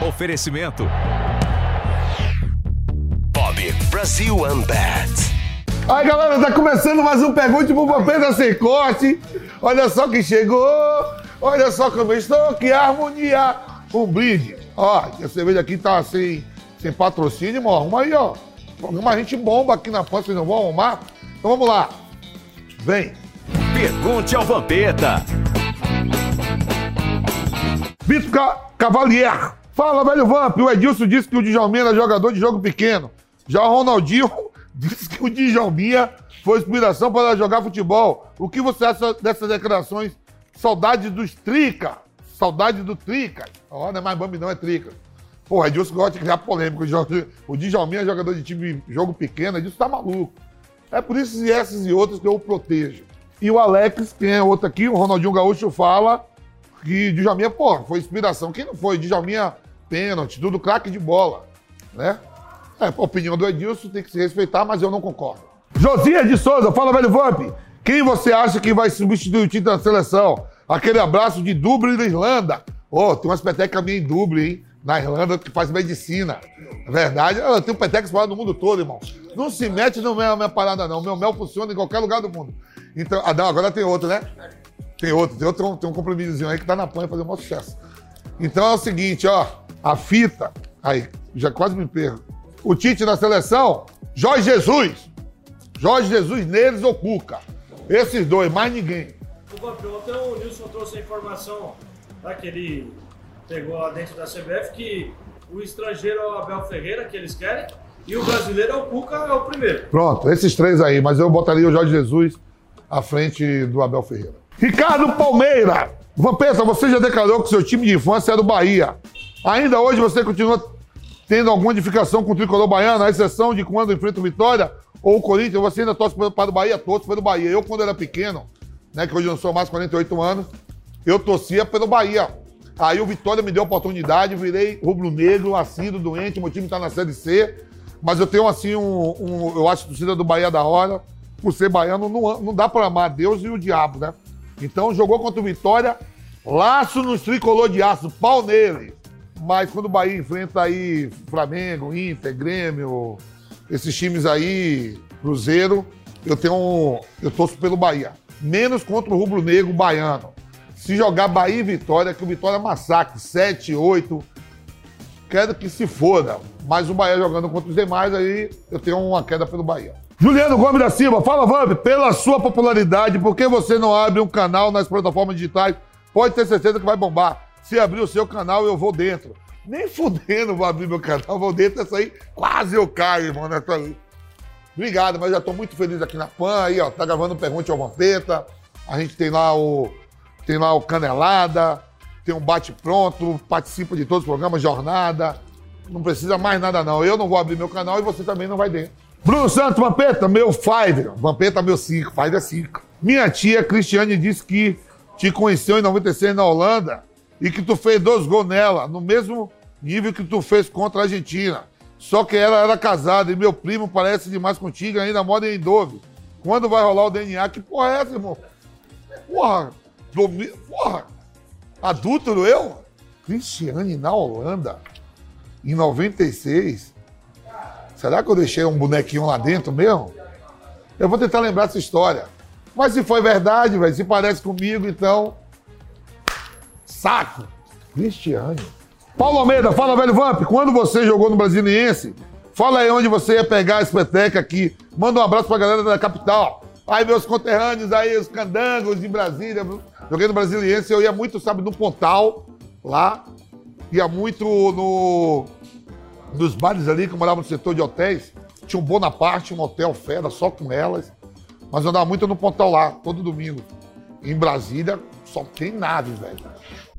Oferecimento. Bob Brasil Unbat. Aí galera, tá começando mais um Pergunte pro Vampeta Sem Corte. Olha só quem chegou. Olha só como eu estou. Que harmonia. Um brinde. Ó, a cerveja aqui tá sem, sem patrocínio, irmão. Arruma aí, ó. Programa a gente bomba aqui na ponta, vocês não vão arrumar? Então vamos lá. Vem. Pergunte ao Vampeta. Vitor Ca Cavalier. Fala, velho Vamp. O Edilson disse que o Djalminha era jogador de jogo pequeno. Já o Ronaldinho disse que o Djalminha foi inspiração para jogar futebol. O que você acha dessas declarações? Saudade dos Trica. Saudade do Trica. Ó, não é mais Bambi, não, é Trica. Porra, Edilson gosta de criar polêmica. O Djalminha é jogador de time jogo pequeno. Edilson tá maluco. É por isso e essas e outras que eu o protejo. E o Alex, quem é outro aqui, o Ronaldinho Gaúcho, fala que Djalminha, pô, foi inspiração. Quem não foi? Djalminha, pênalti, tudo craque de bola, né? É, a opinião do Edilson tem que se respeitar, mas eu não concordo. Josias de Souza, fala, velho Vamp. Quem você acha que vai substituir o time da seleção? Aquele abraço de Dublin na Irlanda. Ô, oh, tem umas petecas minhas em Dublin, hein? Na Irlanda, que faz medicina. É verdade, eu tenho petecas espalhadas no mundo todo, irmão. Não se mete no mel, minha parada, não. Meu mel funciona em qualquer lugar do mundo. Então, ah, não, agora tem outro, né? Tem outro, tem outro, tem um compromissozinho aí que tá na plana fazer um sucesso. Então é o seguinte, ó. A fita. Aí, já quase me perco. O Tite na seleção, Jorge Jesus. Jorge Jesus neles ou Cuca. Esses dois, mais ninguém. Ontem o Nilson trouxe a informação tá, que ele pegou lá dentro da CBF que o estrangeiro é o Abel Ferreira, que eles querem, e o brasileiro é o Cuca, é o primeiro. Pronto, esses três aí, mas eu botaria o Jorge Jesus à frente do Abel Ferreira. Ricardo Palmeira. Vampeta, você já declarou que seu time de infância é do Bahia. Ainda hoje você continua tendo alguma edificação com o tricolor baiano, à exceção de quando enfrenta o Vitória ou o Corinthians, você ainda torce para o Bahia, torce pelo Bahia. Eu, quando era pequeno, né, que hoje não sou mais 48 anos, eu torcia pelo Bahia. Aí o Vitória me deu a oportunidade, virei rubro-negro, assíduo, doente, meu time está na Série C, mas eu tenho assim um, um eu acho a torcida do Bahia da hora, por ser baiano, não, não dá para amar Deus e o diabo, né? Então jogou contra o Vitória, laço nos tricolor de aço, pau nele. Mas quando o Bahia enfrenta aí Flamengo, Inter, Grêmio, esses times aí, Cruzeiro, eu tenho eu torço pelo Bahia. Menos contra o Rubro Negro baiano. Se jogar Bahia e Vitória, que o Vitória massacre 7, 8, quero que se foda. Mas o Bahia jogando contra os demais, aí eu tenho uma queda pelo Bahia. Juliano Gomes da Silva, fala, Vamp, pela sua popularidade, por que você não abre um canal nas plataformas digitais? Pode ter certeza que vai bombar. Se abrir o seu canal, eu vou dentro. Nem fudendo vou abrir meu canal, vou dentro dessa aí, quase eu caio, irmão, nessa aí. Obrigado, mas já tô muito feliz aqui na PAN, aí, ó, tá gravando Pergunte ao Vampeta, a gente tem lá o, tem lá o Canelada, tem um bate-pronto, participa de todos os programas, jornada, não precisa mais nada não. Eu não vou abrir meu canal e você também não vai dentro. Bruno Santos, Vampeta, meu five. Vampeta, meu cinco. Five é cinco. Minha tia Cristiane disse que te conheceu em 96 na Holanda e que tu fez dois gols nela, no mesmo nível que tu fez contra a Argentina. Só que ela era casada e meu primo parece demais contigo, ainda mora em Dove. Quando vai rolar o DNA? Que porra é essa, irmão? Porra, domi... porra, adúltero eu? Cristiane na Holanda, em 96. Será que eu deixei um bonequinho lá dentro mesmo? Eu vou tentar lembrar essa história. Mas se foi verdade, velho, se parece comigo, então. Saco! Cristiane. Paulo Almeida, fala, velho Vamp, quando você jogou no Brasiliense, fala aí onde você ia pegar esse peteca aqui. Manda um abraço pra galera da capital. Aí, meus conterrâneos aí, os candangos de Brasília. Joguei no Brasiliense, eu ia muito, sabe, no Pontal, lá. Ia muito no dos bares ali, que eu morava no setor de hotéis, tinha um Bonaparte, um hotel fera, só com elas. Mas eu andava muito no Pontal lá, todo domingo. Em Brasília, só tem naves, velho.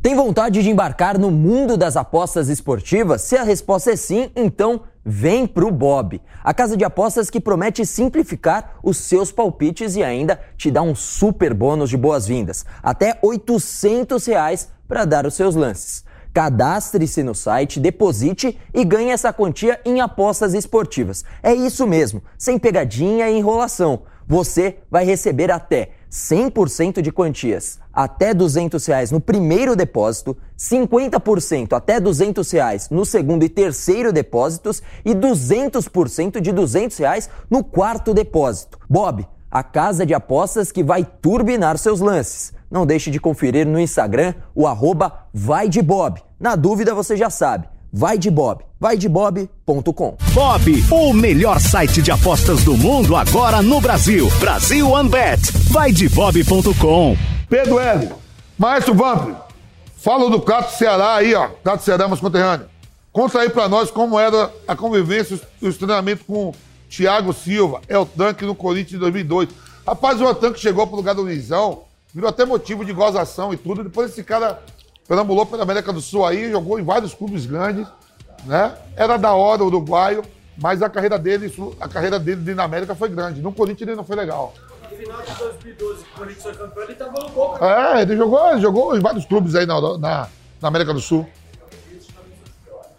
Tem vontade de embarcar no mundo das apostas esportivas? Se a resposta é sim, então vem pro Bob. A casa de apostas que promete simplificar os seus palpites e ainda te dá um super bônus de boas-vindas. Até 800 reais para dar os seus lances. Cadastre-se no site, deposite e ganhe essa quantia em apostas esportivas. É isso mesmo, sem pegadinha e enrolação. Você vai receber até 100% de quantias até 200 reais no primeiro depósito, 50% até 200 reais no segundo e terceiro depósitos e 200% de 200 reais no quarto depósito. Bob, a casa de apostas que vai turbinar seus lances. Não deixe de conferir no Instagram o arroba vai de Bob. Na dúvida você já sabe, vai de Bob, vaidebob.com. Bob, o melhor site de apostas do mundo agora no Brasil. Brasil OneBet. Vaidebob.com. Pedro L. Maestro Vamp, fala do Cato Ceará aí, ó. Cato Ceará, mas conterrâneo. Conta aí pra nós como era a convivência e os treinamentos com Thiago Silva, é o tanque no Corinthians de 2002. Rapaz, o tanque chegou pro lugar do Luizão, virou até motivo de gozação e tudo. Depois esse cara perambulou pela América do Sul aí, jogou em vários clubes grandes, né? Era da hora o uruguaio, mas a carreira dele, a carreira dele na América foi grande. No Corinthians ele não foi legal. No final de 2012, que o Corinthians foi campeão, ele tava no Boca. É, ele jogou, ele jogou em vários clubes aí na, na, na América do Sul.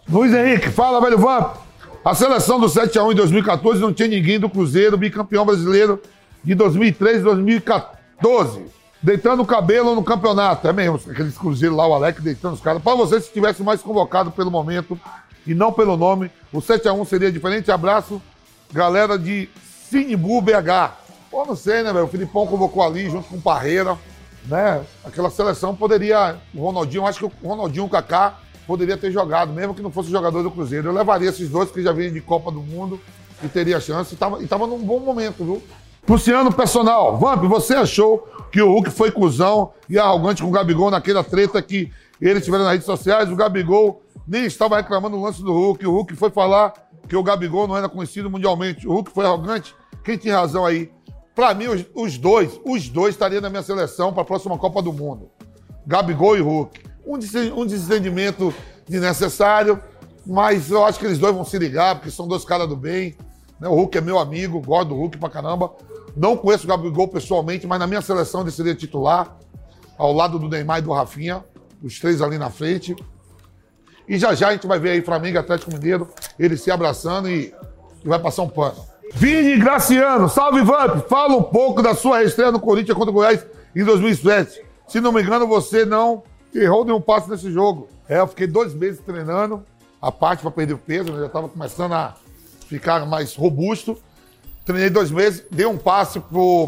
Luiz Henrique, fala, velho Vamp. A seleção do 7x1 em 2014 não tinha ninguém do Cruzeiro, bicampeão brasileiro de 2013 e 2014. Deitando o cabelo no campeonato. É mesmo, aqueles Cruzeiro lá, o Alec deitando os caras. Para você, se tivesse mais convocado pelo momento e não pelo nome, o 7x1 seria diferente. Abraço, galera de Sinimbu BH. Pô, não sei, né, velho? O Filipão convocou ali junto com o Parreira, né? Aquela seleção poderia. O Ronaldinho, acho que o Ronaldinho o Kaká poderia ter jogado, mesmo que não fosse jogador do Cruzeiro. Eu levaria esses dois que já vêm de Copa do Mundo e teria chance. E tava, e tava num bom momento, viu? Luciano Personal, Vamp, você achou que o Hulk foi cuzão e arrogante com o Gabigol naquela treta que eles tiveram nas redes sociais? O Gabigol nem estava reclamando do lance do Hulk. O Hulk foi falar que o Gabigol não era conhecido mundialmente. O Hulk foi arrogante. Quem tem razão aí? Para mim, os, os, dois, os dois estariam na minha seleção para a próxima Copa do Mundo. Gabigol e Hulk. Um, desentendimento desnecessário, mas eu acho que eles dois vão se ligar, porque são dois caras do bem. Né? O Hulk é meu amigo, gosto do Hulk pra caramba. Não conheço o Gabigol pessoalmente, mas na minha seleção ele seria titular, ao lado do Neymar e do Rafinha, os três ali na frente. E já já a gente vai ver aí Flamengo Atlético Mineiro, eles se abraçando e, e vai passar um pano. Vini Graciano, salve Vamp! Fala um pouco da sua estreia no Corinthians contra o Goiás em 2007. Se não me engano, você não errou nenhum passo nesse jogo. É, eu fiquei dois meses treinando, a parte para perder peso, né? já estava começando a ficar mais robusto. Treinei dois meses, dei um passe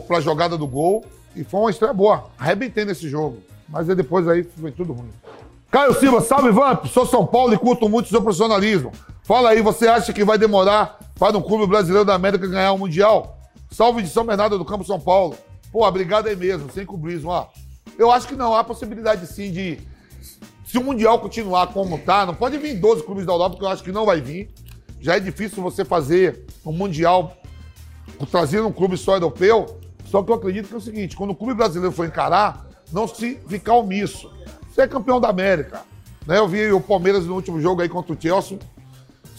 para a jogada do gol e foi uma estreia boa. Arrebentei nesse jogo, mas aí depois aí foi tudo ruim. Caio Silva, salve Vamp, sou São Paulo e curto muito o seu profissionalismo. Fala aí, você acha que vai demorar para um clube brasileiro da América ganhar o um Mundial? Salve de São Bernardo do Campo, São Paulo. Pô, obrigado aí mesmo, sem cobrismo, ó. Eu acho que não, há possibilidade sim de. Se o Mundial continuar como tá, não pode vir 12 clubes da Europa, que eu acho que não vai vir. Já é difícil você fazer um Mundial trazendo um clube só europeu. Só que eu acredito que é o seguinte: quando o clube brasileiro for encarar, não se ficar omisso. Você é campeão da América. Né? Eu vi o Palmeiras no último jogo aí contra o Chelsea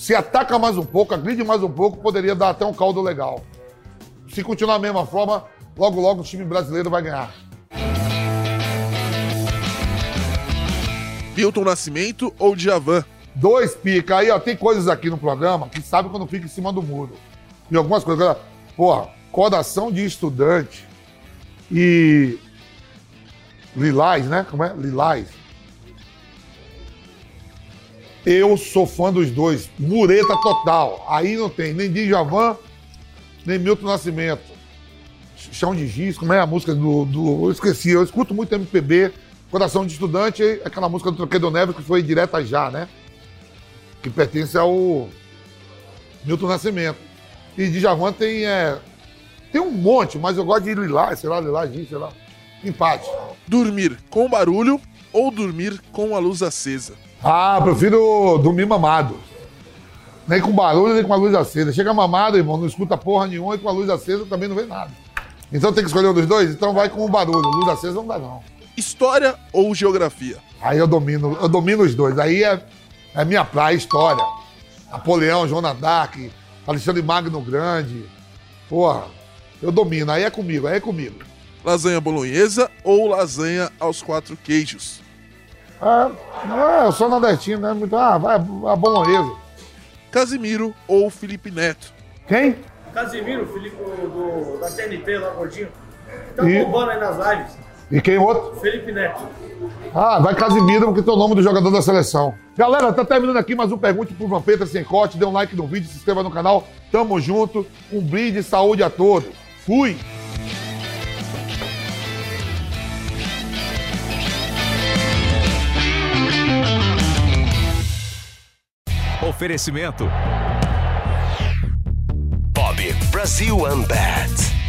se ataca mais um pouco, agride mais um pouco, poderia dar até um caldo legal. Se continuar da mesma forma, logo logo o time brasileiro vai ganhar. Milton Nascimento ou Djavan? Dois pica. Aí, ó, tem coisas aqui no programa que sabe quando fica em cima do muro. E algumas coisas. Porra, coração de estudante e. Lilás, né? Como é? Lilás eu sou fã dos dois. Mureta total. Aí não tem nem Djavan, nem Milton Nascimento. Chão de Giz, como é a música do, do. Eu esqueci, eu escuto muito MPB. Coração de Estudante, aquela música do Troqueiro Neves que foi direta já, né? Que pertence ao Milton Nascimento. E Djavan tem. É, tem um monte, mas eu gosto de Lilás, sei lá, Lilás, sei lá. Empate. Dormir com barulho ou dormir com a luz acesa? Ah, prefiro dormir mamado. Nem com barulho, nem com a luz acesa. Chega mamado, irmão, não escuta porra nenhuma e com a luz acesa também não vê nada. Então tem que escolher um dos dois? Então vai com o barulho. Luz acesa não dá, não. História ou geografia? Aí eu domino, eu domino os dois. Aí é, é minha praia, história. Napoleão, Joana Dark, Alexandre Magno Grande. Porra, eu domino. Aí é comigo, aí é comigo. Lasanha bolonhesa ou lasanha aos quatro queijos? É, é, eu sou nordestino, né? Muito, ah, vai a bolonhesa. Casimiro ou Felipe Neto? Quem? Casimiro, Felipe do, da TNT lá, gordinho. Tá E- bombando aí nas lives. E quem outro? Felipe Neto. Ah, vai Casimiro, porque tem o nome do jogador da seleção. Galera, tá terminando aqui mais um Pergunte pro Vampeta Sem Corte. Dê um like no vídeo, se inscreva no canal. Tamo junto. Um brinde e saúde a todos. Fui! Oferecimento Bob Brasil Unbat.